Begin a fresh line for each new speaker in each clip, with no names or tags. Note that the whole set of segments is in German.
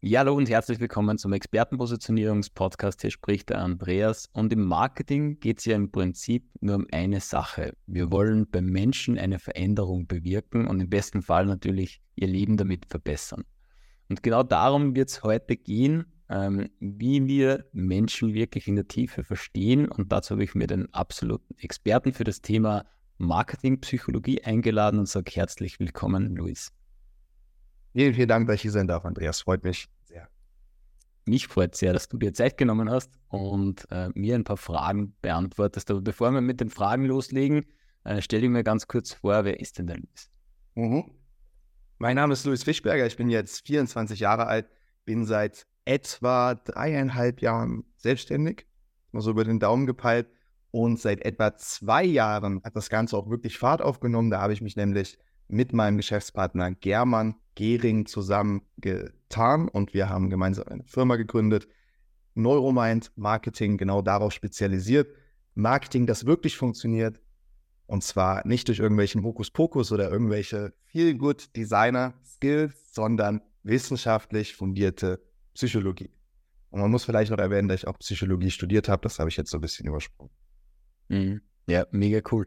Ja, hallo und herzlich willkommen zum Expertenpositionierungspodcast. Hier spricht der Andreas. Und im Marketing geht es ja im Prinzip nur um eine Sache. Wir wollen beim Menschen eine Veränderung bewirken und im besten Fall natürlich ihr Leben damit verbessern. Und genau darum wird es heute gehen, ähm, wie wir Menschen wirklich in der Tiefe verstehen. Und dazu habe ich mir den absoluten Experten für das Thema Marketingpsychologie eingeladen und sage herzlich willkommen, Luis.
Vielen, vielen Dank, dass ich hier sein darf, Andreas. Freut mich sehr.
Mich freut sehr, dass du dir Zeit genommen hast und äh, mir ein paar Fragen beantwortest. Aber bevor wir mit den Fragen loslegen, äh, stell dir mir ganz kurz vor, wer ist denn der Luis?
Mhm. Mein Name ist Luis Fischberger, ich bin jetzt 24 Jahre alt, bin seit etwa dreieinhalb Jahren selbstständig, mal so über den Daumen gepeilt. Und seit etwa zwei Jahren hat das Ganze auch wirklich Fahrt aufgenommen. Da habe ich mich nämlich mit meinem Geschäftspartner German Gehring zusammengetan und wir haben gemeinsam eine Firma gegründet. Neuromind Marketing, genau darauf spezialisiert. Marketing, das wirklich funktioniert. Und zwar nicht durch irgendwelchen Hokuspokus oder irgendwelche Feel-Good Designer Skills, sondern wissenschaftlich fundierte Psychologie. Und man muss vielleicht noch erwähnen, dass ich auch Psychologie studiert habe. Das habe ich jetzt so ein bisschen übersprungen.
Mhm. Ja, mega cool.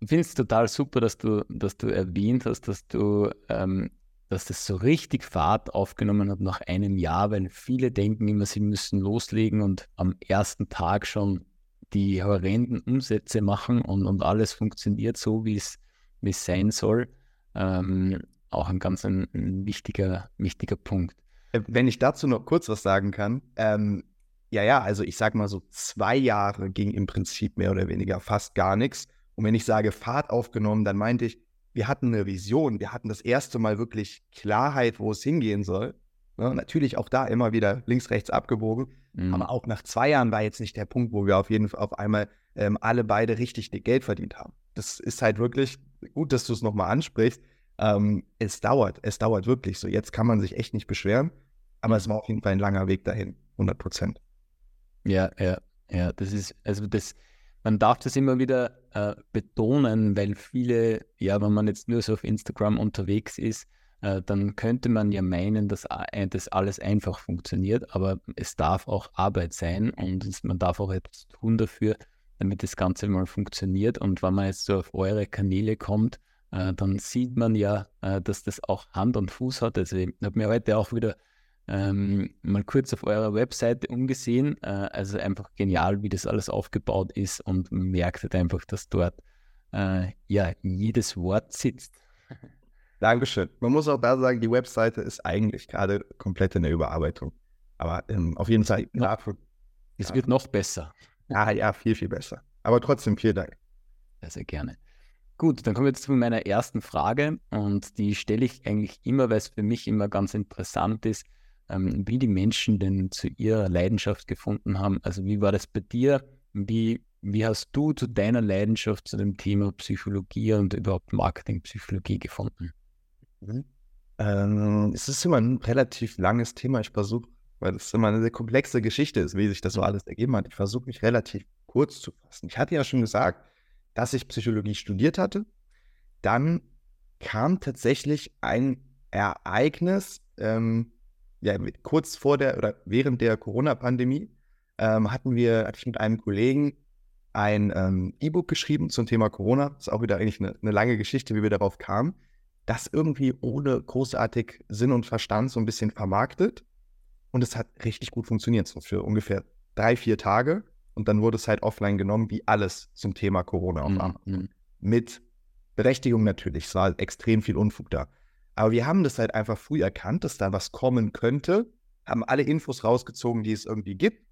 Finde es total super, dass du, dass du erwähnt hast, dass du ähm, dass das so richtig Fahrt aufgenommen hat nach einem Jahr, weil viele denken immer, sie müssen loslegen und am ersten Tag schon die horrenden Umsätze machen und, und alles funktioniert so, wie es sein soll. Ähm, auch ein ganz ein, ein, wichtiger, wichtiger Punkt.
Äh, wenn ich dazu noch kurz was sagen kann, ähm, ja, ja, also ich sag mal so zwei Jahre ging im Prinzip mehr oder weniger fast gar nichts. Und wenn ich sage Fahrt aufgenommen, dann meinte ich, wir hatten eine Vision, wir hatten das erste Mal wirklich Klarheit, wo es hingehen soll. Ja, natürlich auch da immer wieder links, rechts abgebogen. Mhm. Aber auch nach zwei Jahren war jetzt nicht der Punkt, wo wir auf jeden Fall auf einmal ähm, alle beide richtig Geld verdient haben. Das ist halt wirklich gut, dass du es nochmal ansprichst. Ähm, es dauert, es dauert wirklich so. Jetzt kann man sich echt nicht beschweren, aber es war auf jeden Fall ein langer Weg dahin, 100 Prozent.
Ja, ja, ja, das ist, also das, man darf das immer wieder äh, betonen, weil viele, ja, wenn man jetzt nur so auf Instagram unterwegs ist, äh, dann könnte man ja meinen, dass äh, das alles einfach funktioniert, aber es darf auch Arbeit sein und man darf auch etwas tun dafür, damit das Ganze mal funktioniert. Und wenn man jetzt so auf eure Kanäle kommt, äh, dann sieht man ja, äh, dass das auch Hand und Fuß hat. Also ich habe mir heute auch wieder ähm, mal kurz auf eurer Webseite umgesehen. Äh, also einfach genial, wie das alles aufgebaut ist und man merkt halt einfach, dass dort äh, ja jedes Wort sitzt.
Dankeschön. Man muss auch da sagen, die Webseite ist eigentlich gerade komplett in der Überarbeitung. Aber ähm, auf jeden Fall.
Ja, es wird noch besser.
Ja, ja, viel, viel besser. Aber trotzdem vielen Dank.
Sehr, sehr gerne. Gut, dann kommen wir jetzt zu meiner ersten Frage und die stelle ich eigentlich immer, weil es für mich immer ganz interessant ist ähm, wie die Menschen denn zu ihrer Leidenschaft gefunden haben. Also wie war das bei dir? Wie, wie hast du zu deiner Leidenschaft zu dem Thema Psychologie und überhaupt Marketingpsychologie gefunden?
Mhm. Ähm, es ist immer ein relativ langes Thema. Ich versuche, weil es immer eine sehr komplexe Geschichte ist, wie sich das so mhm. alles ergeben hat. Ich versuche mich relativ kurz zu fassen. Ich hatte ja schon gesagt, dass ich Psychologie studiert hatte. Dann kam tatsächlich ein Ereignis, ähm, ja, kurz vor der oder während der Corona-Pandemie ähm, hatten wir, hatte ich mit einem Kollegen ein ähm, E-Book geschrieben zum Thema Corona. Das ist auch wieder eigentlich eine, eine, lange Geschichte, wie wir darauf kamen. Das irgendwie ohne großartig Sinn und Verstand so ein bisschen vermarktet. Und es hat richtig gut funktioniert, so für ungefähr drei, vier Tage. Und dann wurde es halt offline genommen, wie alles zum Thema Corona auf einmal. Mhm. Mit Berechtigung natürlich. Es war extrem viel Unfug da. Aber wir haben das halt einfach früh erkannt, dass da was kommen könnte, haben alle Infos rausgezogen, die es irgendwie gibt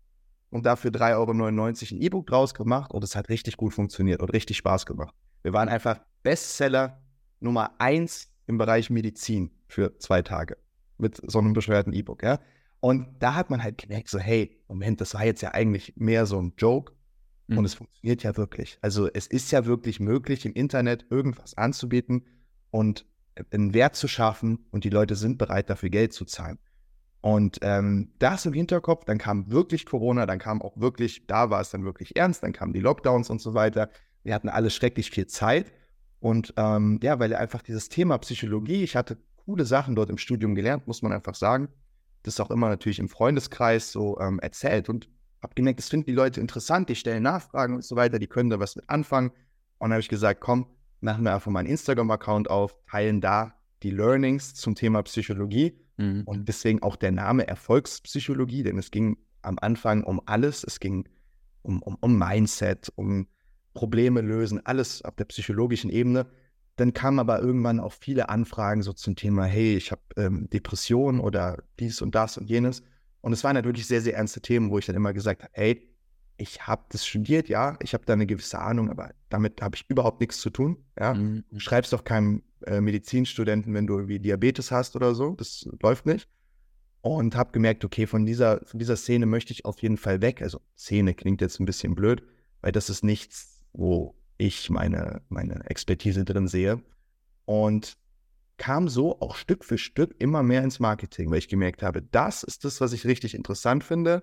und dafür 3,99 Euro ein E-Book draus gemacht und es hat richtig gut funktioniert und richtig Spaß gemacht. Wir waren einfach Bestseller Nummer eins im Bereich Medizin für zwei Tage mit so einem bescheuerten E-Book, ja. Und da hat man halt gemerkt, so, hey, Moment, das war jetzt ja eigentlich mehr so ein Joke mhm. und es funktioniert ja wirklich. Also es ist ja wirklich möglich, im Internet irgendwas anzubieten und einen Wert zu schaffen und die Leute sind bereit, dafür Geld zu zahlen. Und ähm, das im Hinterkopf, dann kam wirklich Corona, dann kam auch wirklich, da war es dann wirklich ernst, dann kamen die Lockdowns und so weiter. Wir hatten alle schrecklich viel Zeit. Und ähm, ja, weil einfach dieses Thema Psychologie, ich hatte coole Sachen dort im Studium gelernt, muss man einfach sagen. das auch immer natürlich im Freundeskreis so ähm, erzählt und habe gemerkt, das finden die Leute interessant, die stellen Nachfragen und so weiter, die können da was mit anfangen. Und dann habe ich gesagt, komm, machen wir einfach mal einen Instagram-Account auf, teilen da die Learnings zum Thema Psychologie mhm. und deswegen auch der Name Erfolgspsychologie, denn es ging am Anfang um alles, es ging um, um, um Mindset, um Probleme lösen, alles auf der psychologischen Ebene. Dann kamen aber irgendwann auch viele Anfragen so zum Thema, hey, ich habe ähm, Depressionen oder dies und das und jenes. Und es waren natürlich sehr, sehr ernste Themen, wo ich dann immer gesagt habe, hey, ich habe das studiert, ja, ich habe da eine gewisse Ahnung, aber damit habe ich überhaupt nichts zu tun. Ja, mhm. schreibst doch keinem äh, Medizinstudenten, wenn du irgendwie Diabetes hast oder so, das läuft nicht. Und habe gemerkt, okay, von dieser, von dieser Szene möchte ich auf jeden Fall weg. Also Szene klingt jetzt ein bisschen blöd, weil das ist nichts, wo ich meine, meine Expertise drin sehe. Und kam so auch Stück für Stück immer mehr ins Marketing, weil ich gemerkt habe, das ist das, was ich richtig interessant finde.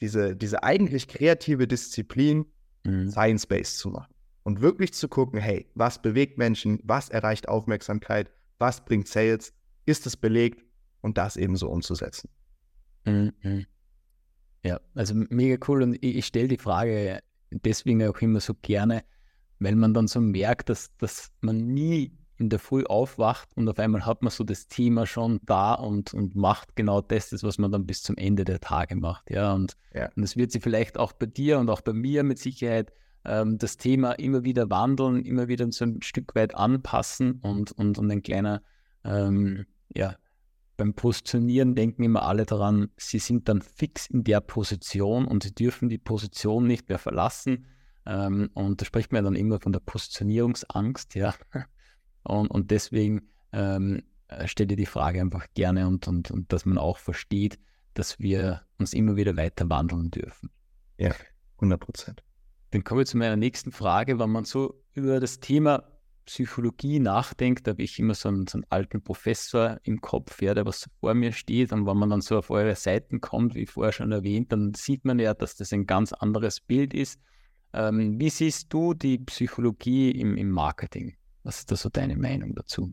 Diese, diese eigentlich kreative Disziplin, mhm. Science-Based zu machen. Und wirklich zu gucken, hey, was bewegt Menschen, was erreicht Aufmerksamkeit, was bringt Sales, ist es belegt und das eben so umzusetzen.
Mhm. Ja, also mega cool. Und ich, ich stelle die Frage deswegen auch immer so gerne, weil man dann so merkt, dass, dass man nie in der Früh aufwacht und auf einmal hat man so das Thema schon da und, und macht genau das, was man dann bis zum Ende der Tage macht. Ja, und, ja. und das wird sich vielleicht auch bei dir und auch bei mir mit Sicherheit ähm, das Thema immer wieder wandeln, immer wieder so ein Stück weit anpassen und, und, und ein kleiner, ähm, ja, beim Positionieren denken immer alle daran, sie sind dann fix in der Position und sie dürfen die Position nicht mehr verlassen. Ähm, und da spricht man dann immer von der Positionierungsangst, ja. Und, und deswegen ähm, äh, stelle ich die Frage einfach gerne und, und, und dass man auch versteht, dass wir uns immer wieder weiter wandeln dürfen.
Ja, 100 Prozent.
Dann kommen wir zu meiner nächsten Frage. Wenn man so über das Thema Psychologie nachdenkt, habe ich immer so einen, so einen, alten Professor im Kopf, ja, der was vor mir steht. Und wenn man dann so auf eure Seiten kommt, wie vorher schon erwähnt, dann sieht man ja, dass das ein ganz anderes Bild ist. Ähm, wie siehst du die Psychologie im, im Marketing? Was ist da so deine Meinung dazu?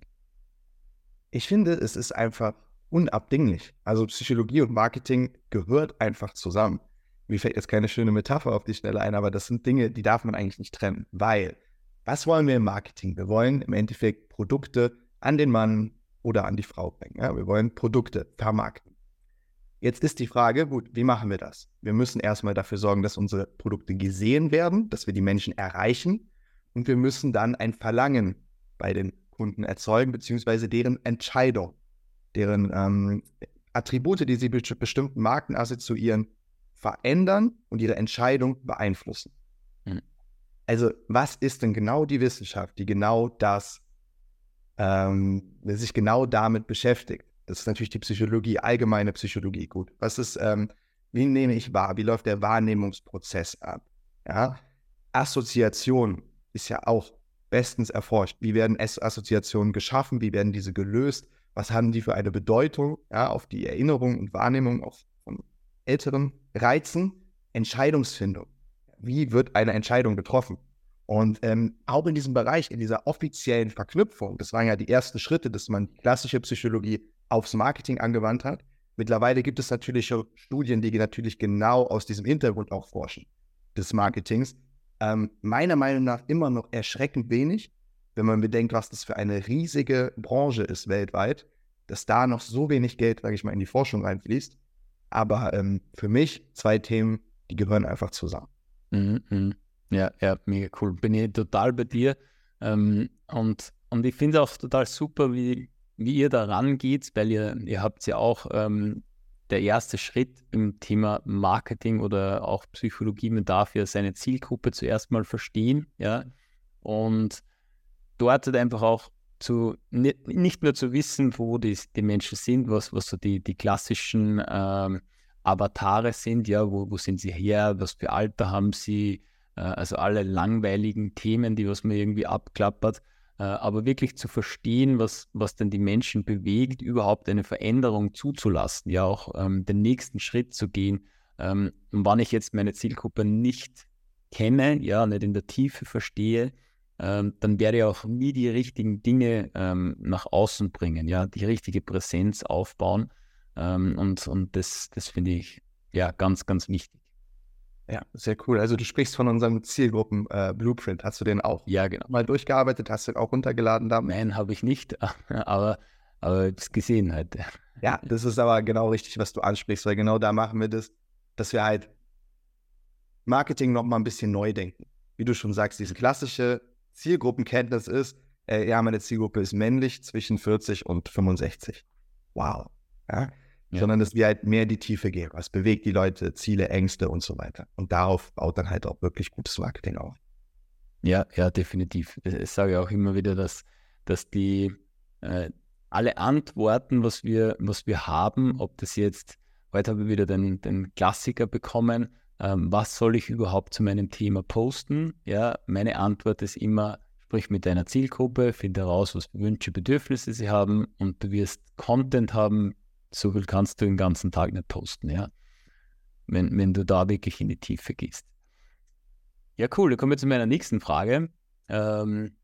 Ich finde, es ist einfach unabdinglich. Also Psychologie und Marketing gehört einfach zusammen. Mir fällt jetzt keine schöne Metapher auf die Stelle ein, aber das sind Dinge, die darf man eigentlich nicht trennen, weil was wollen wir im Marketing? Wir wollen im Endeffekt Produkte an den Mann oder an die Frau bringen. Ja? Wir wollen Produkte vermarkten. Jetzt ist die Frage, gut, wie machen wir das? Wir müssen erstmal dafür sorgen, dass unsere Produkte gesehen werden, dass wir die Menschen erreichen und wir müssen dann ein Verlangen bei den Kunden erzeugen, beziehungsweise deren Entscheidung, deren ähm, Attribute, die sie mit bestimmten Marken assoziieren, verändern und ihre Entscheidung beeinflussen. Also, was ist denn genau die Wissenschaft, die genau das, ähm, sich genau damit beschäftigt? Das ist natürlich die Psychologie, allgemeine Psychologie. Gut. Was ist, ähm, wie nehme ich wahr? Wie läuft der Wahrnehmungsprozess ab? Ja. Assoziation ist ja auch bestens erforscht. Wie werden Assoziationen geschaffen? Wie werden diese gelöst? Was haben die für eine Bedeutung ja, auf die Erinnerung und Wahrnehmung auch von älteren Reizen? Entscheidungsfindung wie wird eine Entscheidung getroffen? Und ähm, auch in diesem Bereich, in dieser offiziellen Verknüpfung, das waren ja die ersten Schritte, dass man klassische Psychologie aufs Marketing angewandt hat. Mittlerweile gibt es natürlich Studien, die natürlich genau aus diesem Hintergrund auch forschen, des Marketings. Ähm, meiner Meinung nach immer noch erschreckend wenig, wenn man bedenkt, was das für eine riesige Branche ist weltweit, dass da noch so wenig Geld, sage ich mal, in die Forschung reinfließt. Aber ähm, für mich zwei Themen, die gehören einfach zusammen.
Mhm, mhm. Ja, ja, mega cool. Bin ich total bei dir. Ähm, und, und ich finde auch total super, wie, wie ihr da rangeht, weil ihr, ihr habt ja auch ähm, der erste Schritt im Thema Marketing oder auch Psychologie, man darf ja seine Zielgruppe zuerst mal verstehen, ja. Und dort halt einfach auch zu nicht, nur zu wissen, wo die, die Menschen sind, was, was so die, die klassischen ähm, Avatare sind, ja, wo, wo sind sie her, was für Alter haben sie, äh, also alle langweiligen Themen, die was man irgendwie abklappert, aber wirklich zu verstehen, was, was denn die Menschen bewegt, überhaupt eine Veränderung zuzulassen, ja auch ähm, den nächsten Schritt zu gehen. Ähm, und wann ich jetzt meine Zielgruppe nicht kenne, ja, nicht in der Tiefe verstehe, ähm, dann werde ich auch nie die richtigen Dinge ähm, nach außen bringen, ja, die richtige Präsenz aufbauen. Ähm, und und das, das finde ich ja ganz, ganz wichtig.
Ja, sehr cool. Also du sprichst von unserem Zielgruppen-Blueprint. Äh, hast du den auch
ja, genau.
mal durchgearbeitet? Hast du den auch runtergeladen
damals? Nein, habe ich nicht, aber, aber es gesehen halt.
Ja, das ist aber genau richtig, was du ansprichst, weil genau da machen wir das, dass wir halt Marketing noch mal ein bisschen neu denken. Wie du schon sagst, diese klassische Zielgruppenkenntnis ist, äh, ja, meine Zielgruppe ist männlich zwischen 40 und 65. Wow. Ja? Ja. sondern dass wir halt mehr in die Tiefe gehen. Was bewegt die Leute, Ziele, Ängste und so weiter. Und darauf baut dann halt auch wirklich gutes Marketing auf.
Ja, ja, definitiv. Ich sage auch immer wieder, dass, dass die äh, alle Antworten, was wir, was wir haben, ob das jetzt, heute habe ich wieder den, den Klassiker bekommen, ähm, was soll ich überhaupt zu meinem Thema posten? Ja, meine Antwort ist immer, sprich mit deiner Zielgruppe, finde heraus, was für Wünsche, Bedürfnisse sie haben und du wirst Content haben, so viel kannst du den ganzen Tag nicht posten, ja. Wenn, wenn du da wirklich in die Tiefe gehst. Ja, cool. Dann kommen wir zu meiner nächsten Frage. Ähm,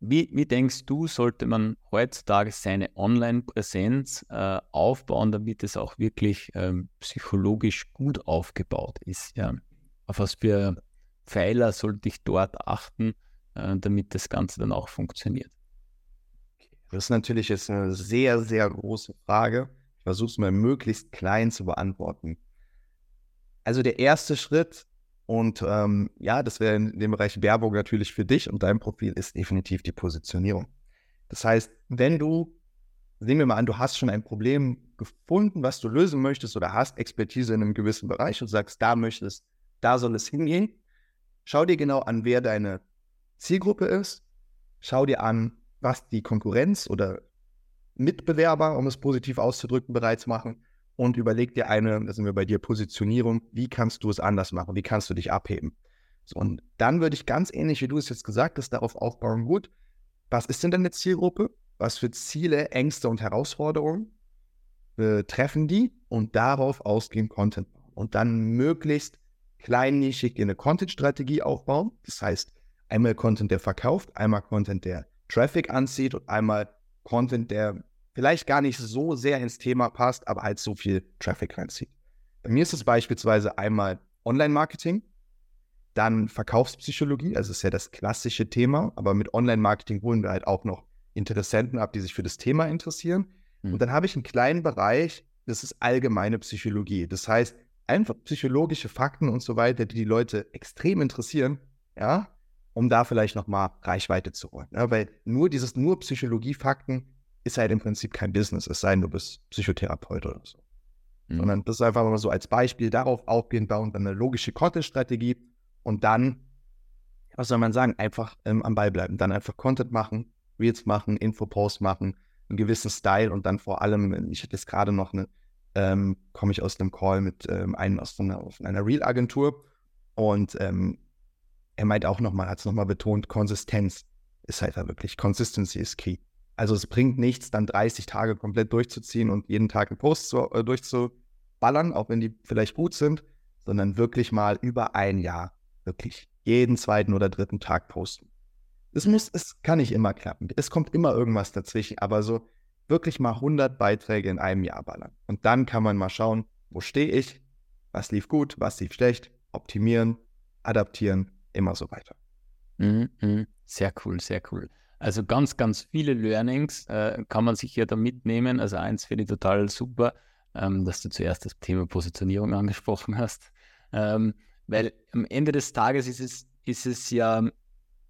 wie, wie, denkst du, sollte man heutzutage seine Online-Präsenz äh, aufbauen, damit es auch wirklich ähm, psychologisch gut aufgebaut ist? Ja? Auf was für Pfeiler sollte ich dort achten, äh, damit das Ganze dann auch funktioniert?
Das ist natürlich jetzt eine sehr, sehr große Frage. Ich versuche es mal möglichst klein zu beantworten. Also der erste Schritt, und ähm, ja, das wäre in dem Bereich Werbung natürlich für dich und dein Profil, ist definitiv die Positionierung. Das heißt, wenn du, sehen wir mal an, du hast schon ein Problem gefunden, was du lösen möchtest oder hast Expertise in einem gewissen Bereich und sagst, da möchtest, da soll es hingehen, schau dir genau an, wer deine Zielgruppe ist, schau dir an, was die Konkurrenz oder Mitbewerber, um es positiv auszudrücken, bereits machen und überleg dir eine, da sind wir bei dir, Positionierung, wie kannst du es anders machen, wie kannst du dich abheben. So, und dann würde ich ganz ähnlich, wie du es jetzt gesagt hast, darauf aufbauen, gut, was ist denn deine Zielgruppe? Was für Ziele, Ängste und Herausforderungen äh, treffen die? Und darauf ausgehend Content bauen. Und dann möglichst kleinnischig eine Content-Strategie aufbauen. Das heißt, einmal Content, der verkauft, einmal Content, der Traffic anzieht und einmal Content, der vielleicht gar nicht so sehr ins Thema passt, aber halt so viel Traffic reinzieht. Bei mir ist es beispielsweise einmal Online-Marketing, dann Verkaufspsychologie, also ist ja das klassische Thema, aber mit Online-Marketing holen wir halt auch noch Interessenten ab, die sich für das Thema interessieren. Mhm. Und dann habe ich einen kleinen Bereich, das ist allgemeine Psychologie. Das heißt, einfach psychologische Fakten und so weiter, die die Leute extrem interessieren, ja, um da vielleicht nochmal Reichweite zu holen. Ja, weil nur dieses, nur Psychologie-Fakten ist halt im Prinzip kein Business, es sei denn, du bist Psychotherapeut oder so. Mhm. Sondern das ist einfach mal so als Beispiel darauf aufgehend bauen, dann eine logische Content-Strategie und dann, was soll man sagen, einfach ähm, am Ball bleiben. Dann einfach Content machen, Reels machen, Infopost machen, einen gewissen Style und dann vor allem, ich hatte jetzt gerade noch eine, ähm, komme ich aus einem Call mit ähm, einem aus einer, einer Reel-Agentur und ähm, er meint auch nochmal, hat es nochmal betont, Konsistenz ist halt da wirklich, Consistency ist key. Also es bringt nichts, dann 30 Tage komplett durchzuziehen und jeden Tag einen Post zu, äh, durchzuballern, auch wenn die vielleicht gut sind, sondern wirklich mal über ein Jahr wirklich jeden zweiten oder dritten Tag posten. Es muss, es kann nicht immer klappen. Es kommt immer irgendwas dazwischen, aber so wirklich mal 100 Beiträge in einem Jahr ballern. Und dann kann man mal schauen, wo stehe ich, was lief gut, was lief schlecht, optimieren, adaptieren immer so weiter.
Mhm, mhm, sehr cool, sehr cool. Also ganz, ganz viele Learnings äh, kann man sich hier da mitnehmen. Also eins finde ich total super, ähm, dass du zuerst das Thema Positionierung angesprochen hast. Ähm, weil am Ende des Tages ist es, ist es ja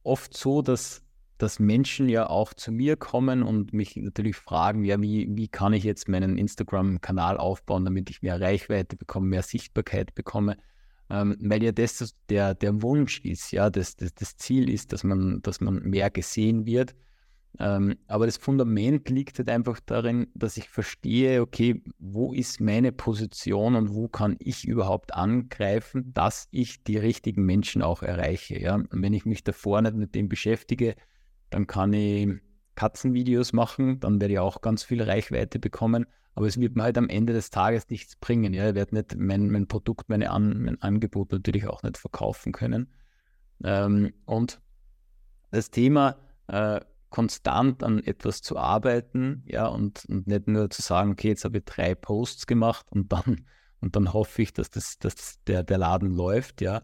oft so, dass, dass Menschen ja auch zu mir kommen und mich natürlich fragen, ja, wie, wie kann ich jetzt meinen Instagram-Kanal aufbauen, damit ich mehr Reichweite bekomme, mehr Sichtbarkeit bekomme ähm, weil ja das der, der Wunsch ist, ja, das, das, das Ziel ist, dass man, dass man mehr gesehen wird. Ähm, aber das Fundament liegt halt einfach darin, dass ich verstehe, okay, wo ist meine Position und wo kann ich überhaupt angreifen, dass ich die richtigen Menschen auch erreiche. Ja? Und wenn ich mich davor nicht mit dem beschäftige, dann kann ich Katzenvideos machen, dann werde ich auch ganz viel Reichweite bekommen. Aber es wird mir halt am Ende des Tages nichts bringen. Ja? Ich werde nicht mein, mein Produkt, meine An mein Angebot natürlich auch nicht verkaufen können. Ähm, und das Thema äh, konstant an etwas zu arbeiten, ja, und, und nicht nur zu sagen, okay, jetzt habe ich drei Posts gemacht und dann, und dann hoffe ich, dass, das, dass der, der Laden läuft, ja.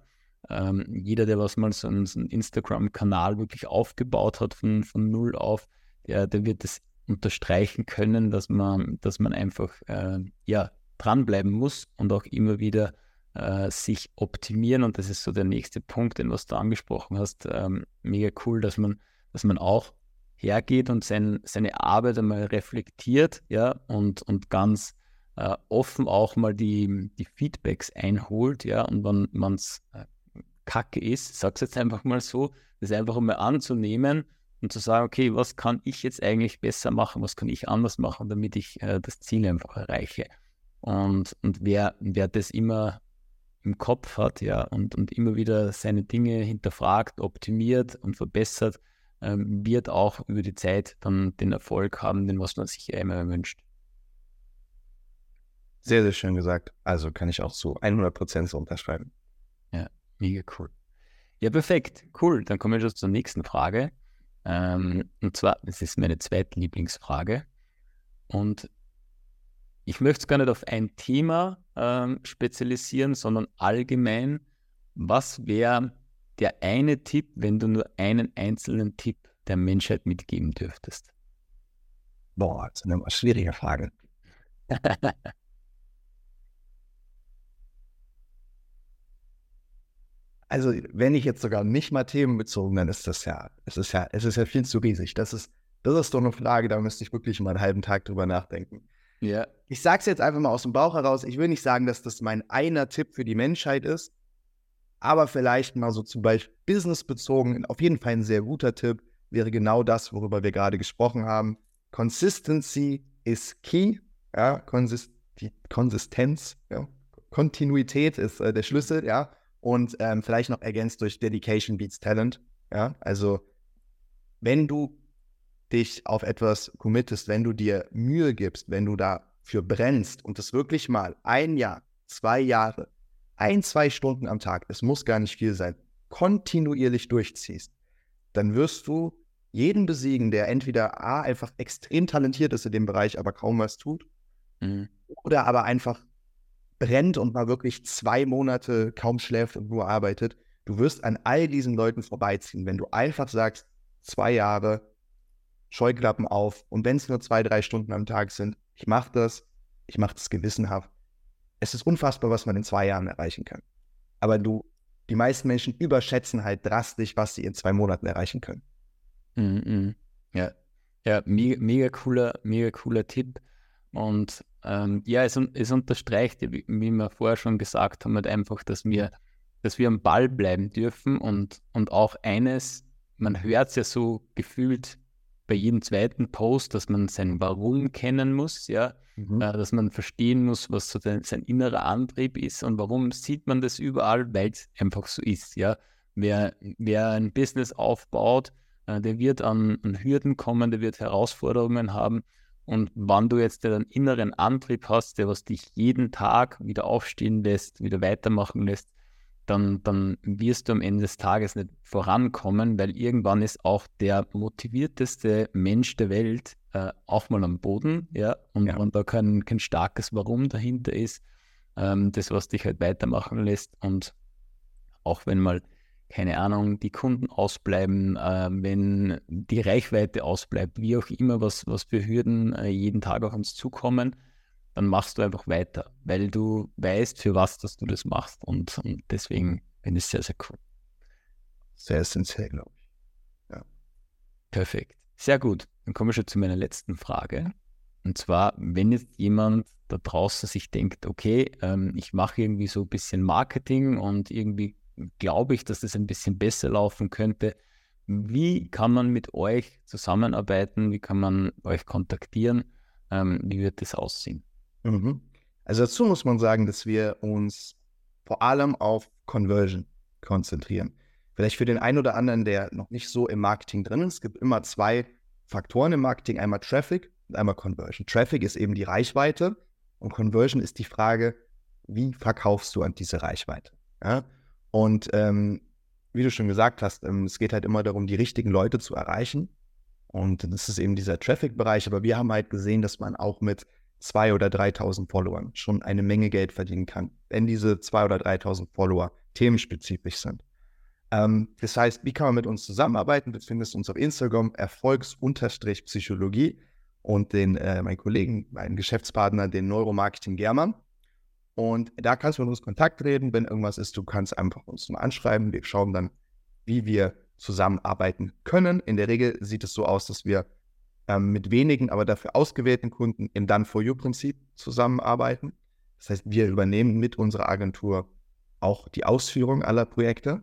Ähm, jeder, der was mal so einen, so einen Instagram-Kanal wirklich aufgebaut hat von, von null auf, der, der wird das unterstreichen können, dass man, dass man einfach äh, ja, dranbleiben muss und auch immer wieder äh, sich optimieren. Und das ist so der nächste Punkt, den was du angesprochen hast. Ähm, mega cool, dass man, dass man auch hergeht und sein, seine Arbeit einmal reflektiert, ja, und, und ganz äh, offen auch mal die, die Feedbacks einholt, ja, und wenn man es äh, kacke ist, sag's jetzt einfach mal so, das einfach einmal anzunehmen und zu sagen, okay, was kann ich jetzt eigentlich besser machen, was kann ich anders machen, damit ich äh, das Ziel einfach erreiche. Und, und wer, wer das immer im Kopf hat, ja, und, und immer wieder seine Dinge hinterfragt, optimiert und verbessert, ähm, wird auch über die Zeit dann den Erfolg haben, den was man sich immer wünscht.
Sehr, sehr schön gesagt. Also kann ich auch zu 100% so unterschreiben.
Ja, mega cool. Ja, perfekt. Cool. Dann kommen wir schon zur nächsten Frage. Ähm, und zwar, das ist meine zweite Lieblingsfrage. Und ich möchte es gar nicht auf ein Thema ähm, spezialisieren, sondern allgemein, was wäre der eine Tipp, wenn du nur einen einzelnen Tipp der Menschheit mitgeben dürftest?
Boah, das ist eine schwierige Frage. also, wenn ich jetzt sogar nicht mal themenbezogen, dann ist das ja, es ist ja, es ist ja viel zu riesig. Das ist, das ist doch eine Frage, da müsste ich wirklich mal einen halben Tag drüber nachdenken. Ja. Ich sage es jetzt einfach mal aus dem Bauch heraus. Ich will nicht sagen, dass das mein einer Tipp für die Menschheit ist, aber vielleicht mal so zum Beispiel businessbezogen, auf jeden Fall ein sehr guter Tipp wäre genau das, worüber wir gerade gesprochen haben. Consistency is key. Ja, Konsist die Konsistenz, ja. Kontinuität ist äh, der Schlüssel, ja. Und ähm, vielleicht noch ergänzt durch Dedication beats Talent. Ja, also wenn du dich auf etwas committest, wenn du dir Mühe gibst, wenn du dafür brennst und es wirklich mal ein Jahr, zwei Jahre, ein, zwei Stunden am Tag, es muss gar nicht viel sein, kontinuierlich durchziehst, dann wirst du jeden besiegen, der entweder A, einfach extrem talentiert ist in dem Bereich, aber kaum was tut, mhm. oder aber einfach brennt und mal wirklich zwei Monate kaum schläft und nur arbeitet. Du wirst an all diesen Leuten vorbeiziehen, wenn du einfach sagst, zwei Jahre, Scheuklappen auf und wenn es nur zwei, drei Stunden am Tag sind, ich mache das, ich mache das gewissenhaft. Es ist unfassbar, was man in zwei Jahren erreichen kann. Aber du, die meisten Menschen überschätzen halt drastisch, was sie in zwei Monaten erreichen können.
Mm -mm. Ja, ja, mega, mega cooler, mega cooler Tipp. Und ähm, ja, es, es unterstreicht, wie, wie wir vorher schon gesagt haben, halt einfach, dass wir, dass wir am Ball bleiben dürfen und, und auch eines, man hört es ja so gefühlt bei jedem zweiten Post, dass man sein Warum kennen muss, ja, mhm. äh, dass man verstehen muss, was so den, sein innerer Antrieb ist und warum sieht man das überall, weil es einfach so ist, ja. Wer, wer ein Business aufbaut, äh, der wird an, an Hürden kommen, der wird Herausforderungen haben. Und wann du jetzt einen inneren Antrieb hast, der was dich jeden Tag wieder aufstehen lässt, wieder weitermachen lässt, dann, dann wirst du am Ende des Tages nicht vorankommen, weil irgendwann ist auch der motivierteste Mensch der Welt äh, auch mal am Boden, ja, und ja. wenn da kein, kein starkes Warum dahinter ist, ähm, das, was dich halt weitermachen lässt und auch wenn mal, keine Ahnung, die Kunden ausbleiben, äh, wenn die Reichweite ausbleibt, wie auch immer, was, was für Hürden äh, jeden Tag auf uns zukommen, dann machst du einfach weiter, weil du weißt, für was dass du das machst. Und, und deswegen finde ich es sehr, sehr cool.
Sehr essentiell, glaube ich. Ja.
Perfekt. Sehr gut. Dann komme ich schon zu meiner letzten Frage. Und zwar, wenn jetzt jemand da draußen sich denkt, okay, ähm, ich mache irgendwie so ein bisschen Marketing und irgendwie glaube ich, dass das ein bisschen besser laufen könnte. Wie kann man mit euch zusammenarbeiten? Wie kann man euch kontaktieren? Ähm, wie wird das aussehen?
Mhm. Also dazu muss man sagen, dass wir uns vor allem auf Conversion konzentrieren. Vielleicht für den einen oder anderen, der noch nicht so im Marketing drin ist, es gibt immer zwei Faktoren im Marketing, einmal Traffic und einmal Conversion. Traffic ist eben die Reichweite und Conversion ist die Frage, wie verkaufst du an diese Reichweite? Ja? Und ähm, wie du schon gesagt hast, ähm, es geht halt immer darum, die richtigen Leute zu erreichen. Und das ist eben dieser Traffic-Bereich. Aber wir haben halt gesehen, dass man auch mit 2.000 oder 3.000 Followern schon eine Menge Geld verdienen kann, wenn diese 2.000 oder 3.000 Follower themenspezifisch sind. Ähm, das heißt, wie kann man mit uns zusammenarbeiten? Du findest uns auf Instagram Erfolgs-Psychologie und den, äh, meinen Kollegen, meinen Geschäftspartner, den Neuromarketing German. Und da kannst du mit uns Kontakt reden, wenn irgendwas ist. Du kannst einfach uns mal anschreiben. Wir schauen dann, wie wir zusammenarbeiten können. In der Regel sieht es so aus, dass wir ähm, mit wenigen, aber dafür ausgewählten Kunden im Done-for-You-Prinzip zusammenarbeiten. Das heißt, wir übernehmen mit unserer Agentur auch die Ausführung aller Projekte.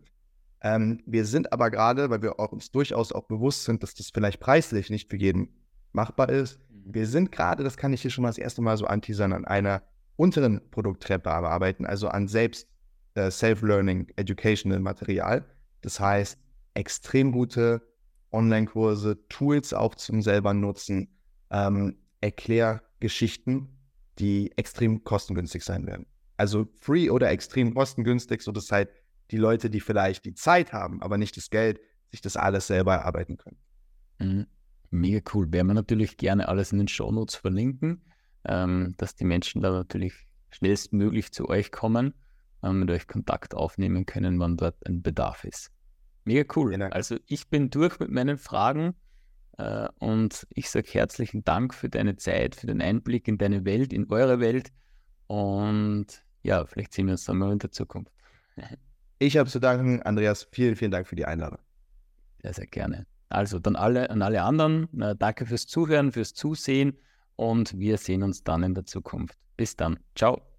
Ähm, wir sind aber gerade, weil wir uns durchaus auch bewusst sind, dass das vielleicht preislich nicht für jeden machbar ist, mhm. wir sind gerade, das kann ich hier schon mal das erste Mal so anteasern, an einer unteren Produkttreppe arbeiten, also an selbst äh, Self-Learning, Educational Material. Das heißt, extrem gute Online-Kurse, Tools auch zum selber nutzen, ähm, Erklärgeschichten, die extrem kostengünstig sein werden. Also free oder extrem kostengünstig, so dass halt die Leute, die vielleicht die Zeit haben, aber nicht das Geld, sich das alles selber erarbeiten können.
Mhm. Mega cool. Werden wir natürlich gerne alles in den Shownotes verlinken, ähm, dass die Menschen da natürlich schnellstmöglich zu euch kommen, ähm, mit euch Kontakt aufnehmen können, wann dort ein Bedarf ist. Mega cool. Genau. Also ich bin durch mit meinen Fragen äh, und ich sage herzlichen Dank für deine Zeit, für den Einblick in deine Welt, in eure Welt und ja, vielleicht sehen wir uns dann mal in der Zukunft.
ich habe zu danken, Andreas. Vielen, vielen Dank für die Einladung.
Sehr, sehr gerne. Also dann alle an alle anderen, äh, danke fürs Zuhören, fürs Zusehen und wir sehen uns dann in der Zukunft. Bis dann. Ciao.